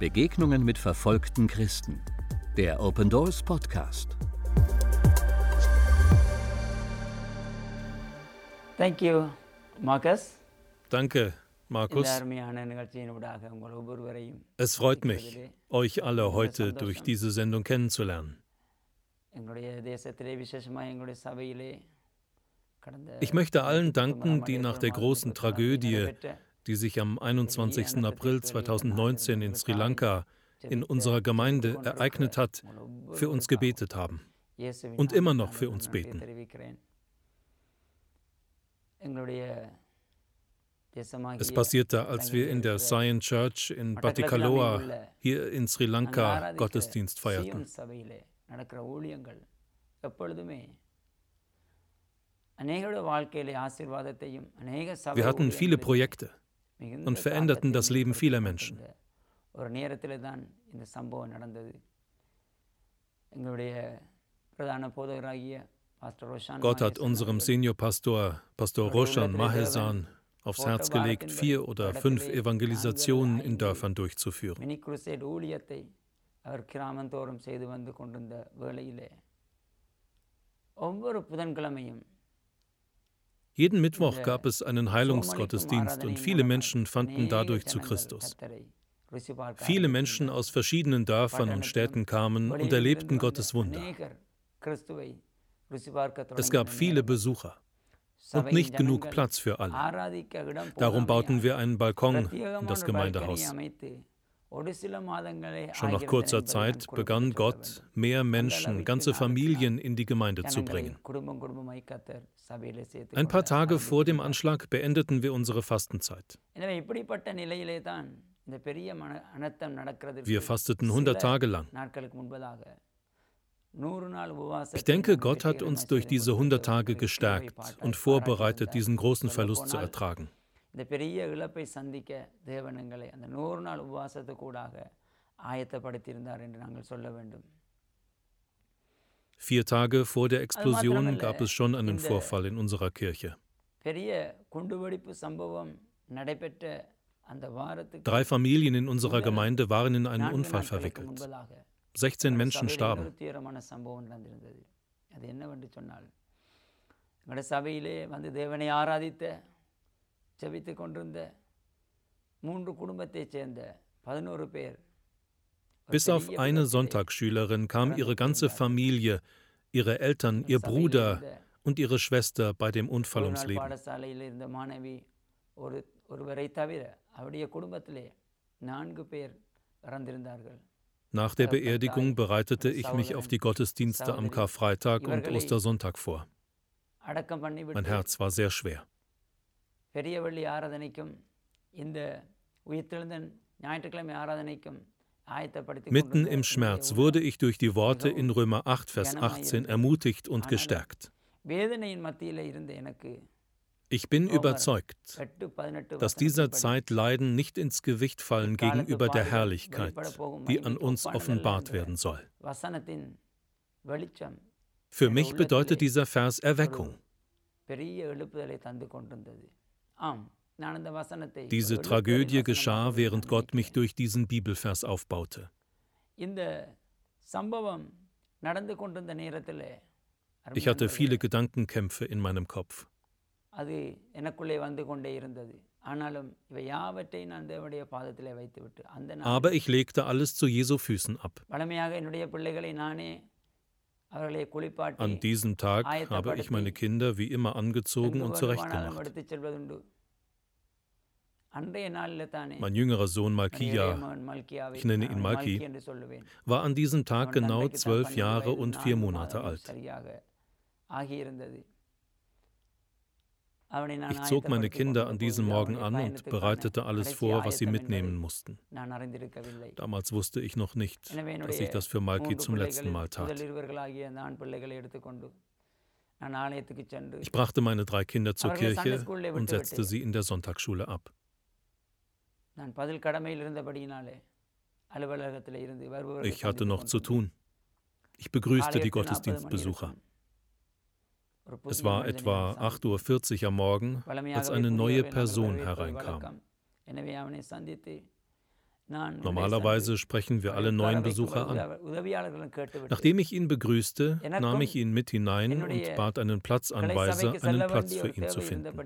Begegnungen mit verfolgten Christen. Der Open Doors Podcast. Thank you, Marcus. Danke, Markus. Es freut mich, euch alle heute durch diese Sendung kennenzulernen. Ich möchte allen danken, die nach der großen Tragödie die sich am 21. April 2019 in Sri Lanka in unserer Gemeinde ereignet hat, für uns gebetet haben und immer noch für uns beten. Es passierte, als wir in der Zion Church in Batikaloa hier in Sri Lanka Gottesdienst feierten. Wir hatten viele Projekte und veränderten das தாக்கத்தை Leben vieler ஏற்படுத்திய Menschen. ஒரு நேரத்தில் தான் இந்த சம்பவம் நடந்தது எங்களுடைய பிரதான போதகராகிய பாஸ்டர் ரோஷான் Gott hat மகேசன் unserem அவர்கள் Seniorpastor, Pastor Roshan Mahesan, aufs Herz gelegt, vier oder fünf Evangelisationen in Dörfern durchzuführen. Mini crusade jeden Mittwoch gab es einen Heilungsgottesdienst und viele Menschen fanden dadurch zu Christus. Viele Menschen aus verschiedenen Dörfern und Städten kamen und erlebten Gottes Wunder. Es gab viele Besucher und nicht genug Platz für alle. Darum bauten wir einen Balkon in das Gemeindehaus. Schon nach kurzer Zeit begann Gott, mehr Menschen, ganze Familien in die Gemeinde zu bringen. Ein paar Tage vor dem Anschlag beendeten wir unsere Fastenzeit. Wir fasteten 100 Tage lang. Ich denke, Gott hat uns durch diese 100 Tage gestärkt und vorbereitet, diesen großen Verlust zu ertragen. இந்த பெரிய இழப்பை சந்திக்க தேவனங்களை அந்த நூறு நாள் உபவாசத்துக்கூடாக ஆயத்தப்படுத்தியிருந்தார் என்று நாங்கள் சொல்ல வேண்டும் Vier Tage vor der Explosion மாத்திரமல்ல, gab es schon einen இந்த- Vorfall in unserer Kirche. பெரிய குண்டுவெடிப்பு சம்பவம் நடைபெற்ற அந்த வாரத்துக்கு Drei Familien in unserer Gemeinde waren in einen நான்கு Unfall நாட்களுக்கு verwickelt. முன்பதாக 16 Menschen சபையில் starben. ஜெபித்து கொண்டிருந்த மூன்று குடும்பத்தைச் சேர்ந்த பதினோரு பேர் ஒரு Bis auf பெரிய eine விபத்திலே Sonntagsschülerin kam ihre ganze Familie, ihre Eltern, ihr சபையில் Bruder இருந்த und ihre Schwester bei dem Unfall ஒரு ums நாள் Leben. பாடசாலையில் இருந்த மாணவி ஒரு ஒருவரை தவிர அவருடைய குடும்பத்திலே நான்கு பேர் இறந்திருந்தார்கள் Nach der Beerdigung bereitete ich mich auf die Gottesdienste am Karfreitag und Ostersonntag vor. அடக்கம் Mein பண்ணிவிட்டு Herz war sehr schwer. பெரிய வெள்ளி ஆராதனைக்கும் இந்த உயிர்த்தெழுந்த ஞாயிற்றுக்கிழமை ஆராதனைக்கும் ஆயத்தப்படுத்தி Mitten கொண்டிருந்த im இந்த Schmerz உண- wurde ich durch die Worte in Römer 8, Vers 18 ermutigt und gestärkt. வேதனையின் மத்தியிலே இருந்த எனக்கு Ich bin überzeugt, எட்டு பதினெட்டு dass dieser Zeit Leiden nicht ins Gewicht fallen gegenüber der Herrlichkeit, die an uns offenbart werden soll. வசனத்தின் வெளிச்சம் Für mich bedeutet dieser Vers Erweckung. Diese Tragödie geschah, während Gott mich durch diesen Bibelvers aufbaute. Ich hatte viele Gedankenkämpfe in meinem Kopf. Aber ich legte alles zu Jesu Füßen ab. An diesem Tag habe ich meine Kinder wie immer angezogen und zurechtgemacht. Mein jüngerer Sohn Malkia, ich nenne ihn Malki, war an diesem Tag genau zwölf Jahre und vier Monate alt. Ich zog meine Kinder an diesem Morgen an und bereitete alles vor, was sie mitnehmen mussten. Damals wusste ich noch nicht, dass ich das für Malki zum letzten Mal tat. Ich brachte meine drei Kinder zur Kirche und setzte sie in der Sonntagsschule ab. Ich hatte noch zu tun. Ich begrüßte die Gottesdienstbesucher. Es war etwa 8.40 Uhr am Morgen, als eine neue Person hereinkam. Normalerweise sprechen wir alle neuen Besucher an. Nachdem ich ihn begrüßte, nahm ich ihn mit hinein und bat einen Platzanweiser, einen Platz für ihn zu finden.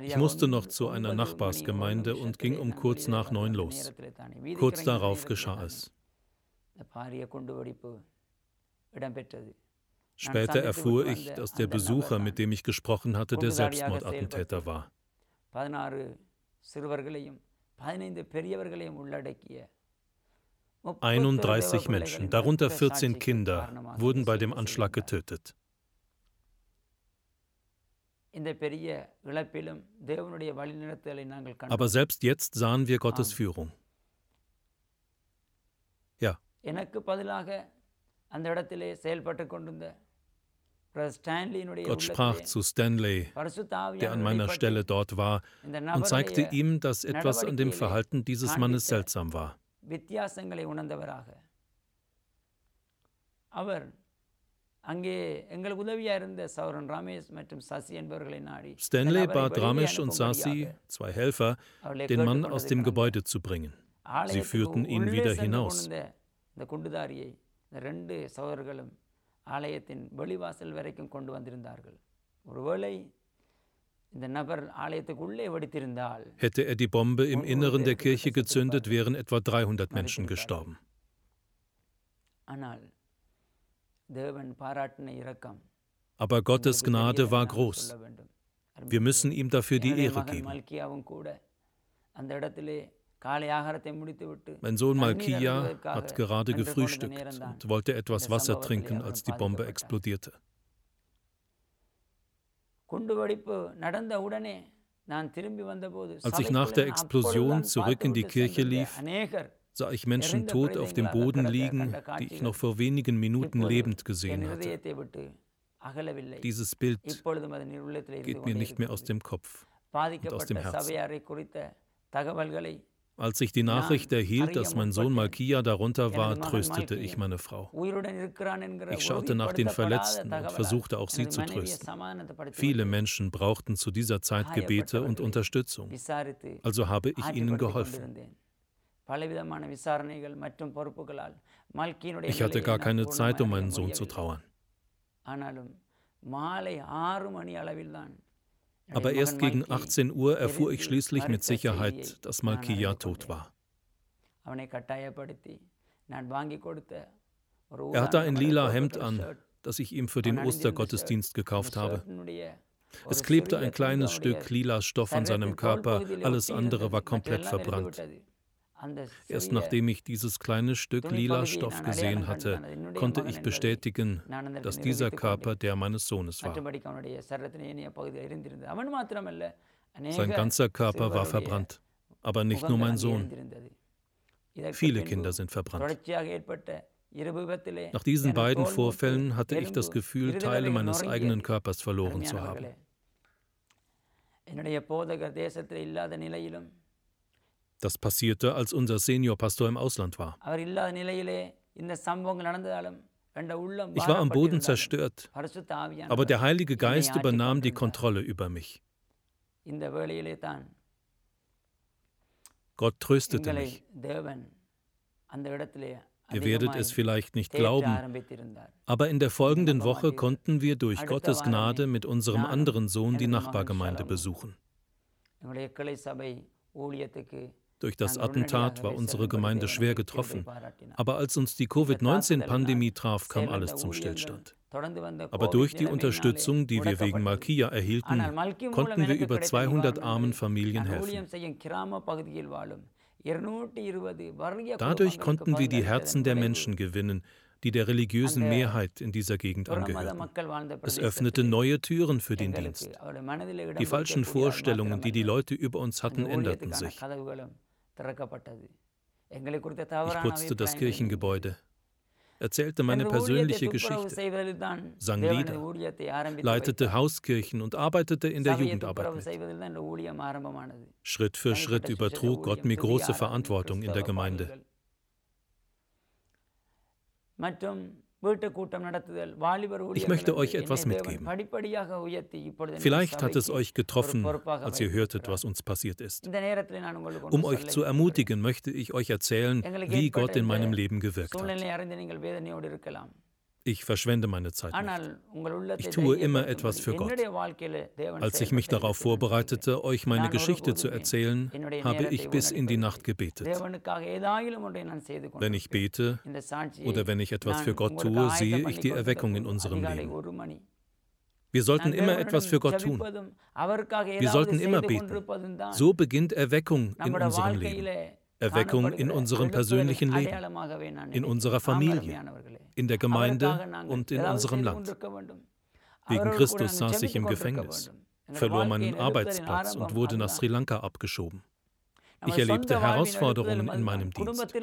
Ich musste noch zu einer Nachbarsgemeinde und ging um kurz nach neun los. Kurz darauf geschah es. Später erfuhr ich, dass der Besucher, mit dem ich gesprochen hatte, der Selbstmordattentäter war. 31 Menschen, darunter 14 Kinder, wurden bei dem Anschlag getötet. Aber selbst jetzt sahen wir Gottes Führung. Ja. Gott sprach zu Stanley, der an meiner Stelle dort war, und zeigte ihm, dass etwas an dem Verhalten dieses Mannes seltsam war. Stanley bat Ramesh und Sasi, zwei Helfer, den Mann aus dem Gebäude zu bringen. Sie führten ihn wieder hinaus. ஆலயத்தின் வெளிவாசல் வரைக்கும் கொண்டு வந்திருந்தார்கள் ஒருவேளை Hätte er die Bombe im Inneren der Kirche gezündet, wären etwa 300 Menschen gestorben. Aber Gottes Gnade war groß. Wir müssen ihm dafür die Ehre geben. Mein Sohn Malkia hat gerade gefrühstückt und wollte etwas Wasser trinken, als die Bombe explodierte. Als ich nach der Explosion zurück in die Kirche lief, sah ich Menschen tot auf dem Boden liegen, die ich noch vor wenigen Minuten lebend gesehen hatte. Dieses Bild geht mir nicht mehr aus dem Kopf und aus dem Herzen. Als ich die Nachricht erhielt, dass mein Sohn Malkia darunter war, tröstete ich meine Frau. Ich schaute nach den Verletzten und versuchte auch sie zu trösten. Viele Menschen brauchten zu dieser Zeit Gebete und Unterstützung. Also habe ich ihnen geholfen. Ich hatte gar keine Zeit, um meinen Sohn zu trauern. Aber erst gegen 18 Uhr erfuhr ich schließlich mit Sicherheit, dass Malkia tot war. Er hatte ein lila Hemd an, das ich ihm für den Ostergottesdienst gekauft habe. Es klebte ein kleines Stück lila Stoff an seinem Körper, alles andere war komplett verbrannt. Erst nachdem ich dieses kleine Stück lila Stoff gesehen hatte, konnte ich bestätigen, dass dieser Körper der meines Sohnes war. Sein ganzer Körper war verbrannt, aber nicht nur mein Sohn. Viele Kinder sind verbrannt. Nach diesen beiden Vorfällen hatte ich das Gefühl, Teile meines eigenen Körpers verloren zu haben. Das passierte, als unser Seniorpastor im Ausland war. Ich war am Boden zerstört, aber der Heilige Geist übernahm die Kontrolle über mich. Gott tröstete mich. Ihr werdet es vielleicht nicht glauben, aber in der folgenden Woche konnten wir durch Gottes Gnade mit unserem anderen Sohn die Nachbargemeinde besuchen. Durch das Attentat war unsere Gemeinde schwer getroffen. Aber als uns die Covid-19-Pandemie traf, kam alles zum Stillstand. Aber durch die Unterstützung, die wir wegen Malkia erhielten, konnten wir über 200 armen Familien helfen. Dadurch konnten wir die Herzen der Menschen gewinnen, die der religiösen Mehrheit in dieser Gegend angehörten. Es öffnete neue Türen für den Dienst. Die falschen Vorstellungen, die die Leute über uns hatten, änderten sich. Ich putzte das Kirchengebäude, erzählte meine persönliche Geschichte, sang Lieder, leitete Hauskirchen und arbeitete in der Jugendarbeit mit. Schritt für Schritt übertrug Gott mir große Verantwortung in der Gemeinde. Ich möchte euch etwas mitgeben. Vielleicht hat es euch getroffen, als ihr hörtet, was uns passiert ist. Um euch zu ermutigen, möchte ich euch erzählen, wie Gott in meinem Leben gewirkt hat. Ich verschwende meine Zeit nicht. Ich tue immer etwas für Gott. Als ich mich darauf vorbereitete, euch meine Geschichte zu erzählen, habe ich bis in die Nacht gebetet. Wenn ich bete oder wenn ich etwas für Gott tue, sehe ich die Erweckung in unserem Leben. Wir sollten immer etwas für Gott tun. Wir sollten immer beten. So beginnt Erweckung in unserem Leben. Erweckung in unserem persönlichen Leben, in unserer Familie, in der Gemeinde und in unserem Land. Wegen Christus saß ich im Gefängnis, verlor meinen Arbeitsplatz und wurde nach Sri Lanka abgeschoben. Ich erlebte Herausforderungen in meinem Dienst.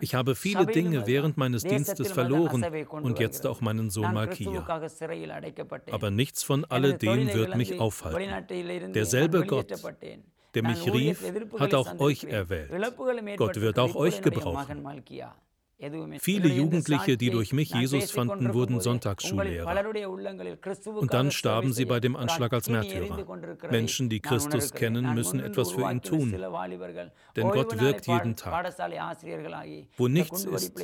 Ich habe viele Dinge während meines Dienstes verloren und jetzt auch meinen Sohn Malkia. Aber nichts von alledem wird mich aufhalten. Derselbe Gott, der mich rief, hat auch euch erwählt. Gott wird auch euch gebrauchen. Viele Jugendliche, die durch mich Jesus fanden, wurden Sonntagsschullehrer. Und dann starben sie bei dem Anschlag als Märtyrer. Menschen, die Christus kennen, müssen etwas für ihn tun. Denn Gott wirkt jeden Tag. Wo nichts ist,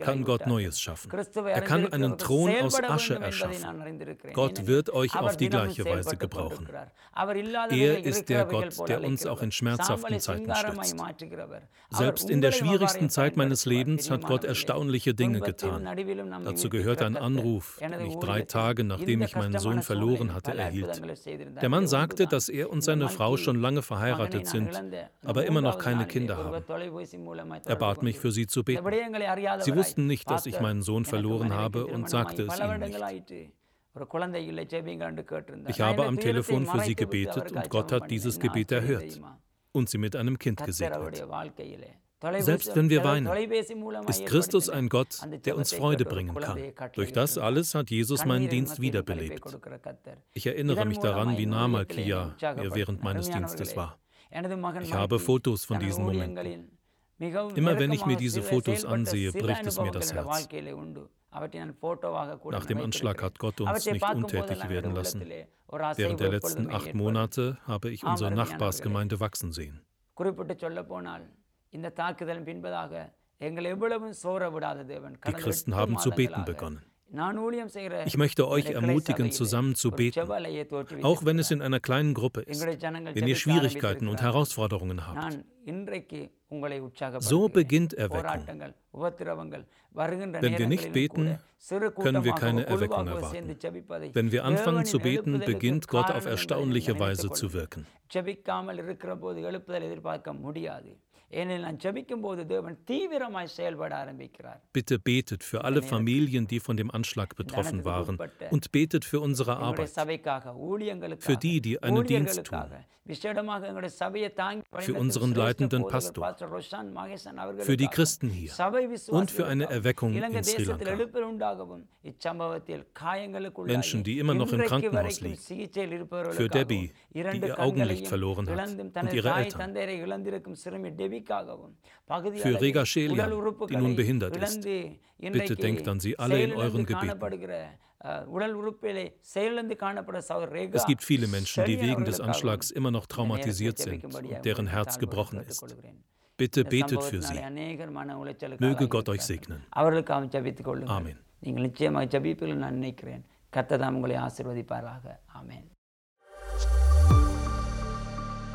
kann Gott Neues schaffen. Er kann einen Thron aus Asche erschaffen. Gott wird euch auf die gleiche Weise gebrauchen. Er ist der Gott, der uns auch in schmerzhaften Zeiten stützt. Selbst in der schwierigsten Zeit meines Lebens hat Gott erstaunliche Dinge getan. Dazu gehört ein Anruf, den ich drei Tage nachdem ich meinen Sohn verloren hatte, erhielt. Der Mann sagte, dass er und seine Frau schon lange verheiratet sind, aber immer noch keine Kinder haben. Er bat mich, für sie zu beten. Sie wussten nicht, dass ich meinen Sohn verloren habe und sagte es ihnen nicht. Ich habe am Telefon für sie gebetet und Gott hat dieses Gebet erhört und sie mit einem Kind gesegnet. Selbst wenn wir weinen, ist Christus ein Gott, der uns Freude bringen kann. Durch das alles hat Jesus meinen Dienst wiederbelebt. Ich erinnere mich daran, wie nah Malkia mir während meines Dienstes war. Ich habe Fotos von diesen Momenten. Immer wenn ich mir diese Fotos ansehe, bricht es mir das Herz. Nach dem Anschlag hat Gott uns nicht untätig werden lassen. Während der letzten acht Monate habe ich unsere Nachbarsgemeinde wachsen sehen. Die Christen haben zu beten begonnen. Ich möchte euch ermutigen, zusammen zu beten, auch wenn es in einer kleinen Gruppe ist, wenn ihr Schwierigkeiten und Herausforderungen habt. So beginnt Erweckung. Wenn wir nicht beten, können wir keine Erweckung erwarten. Wenn wir anfangen zu beten, beginnt Gott auf erstaunliche Weise zu wirken. Bitte betet für alle Familien, die von dem Anschlag betroffen waren. und betet für unsere Arbeit, für die, die einen Dienst tun, für unseren leitenden Pastor, für die Christen hier. und für eine Erweckung in Sri Lanka. Menschen, die immer noch im Krankenhaus liegen, für Debbie, die ihr Augenlicht verloren hat. und ihre Eltern, für Rega Schelia, die nun behindert ist. Bitte denkt an sie alle in euren Gebeten. Es gibt viele Menschen, die wegen des Anschlags immer noch traumatisiert sind und deren Herz gebrochen ist. Bitte betet für sie. Möge Gott euch segnen. Amen. நீங்கள் நிச்சயமாக ஜபிப்பீர்கள் நான் நினைக்கிறேன் கத்ததாம் உங்களை ஆசிர்வதிப்பாராக ஆமேன்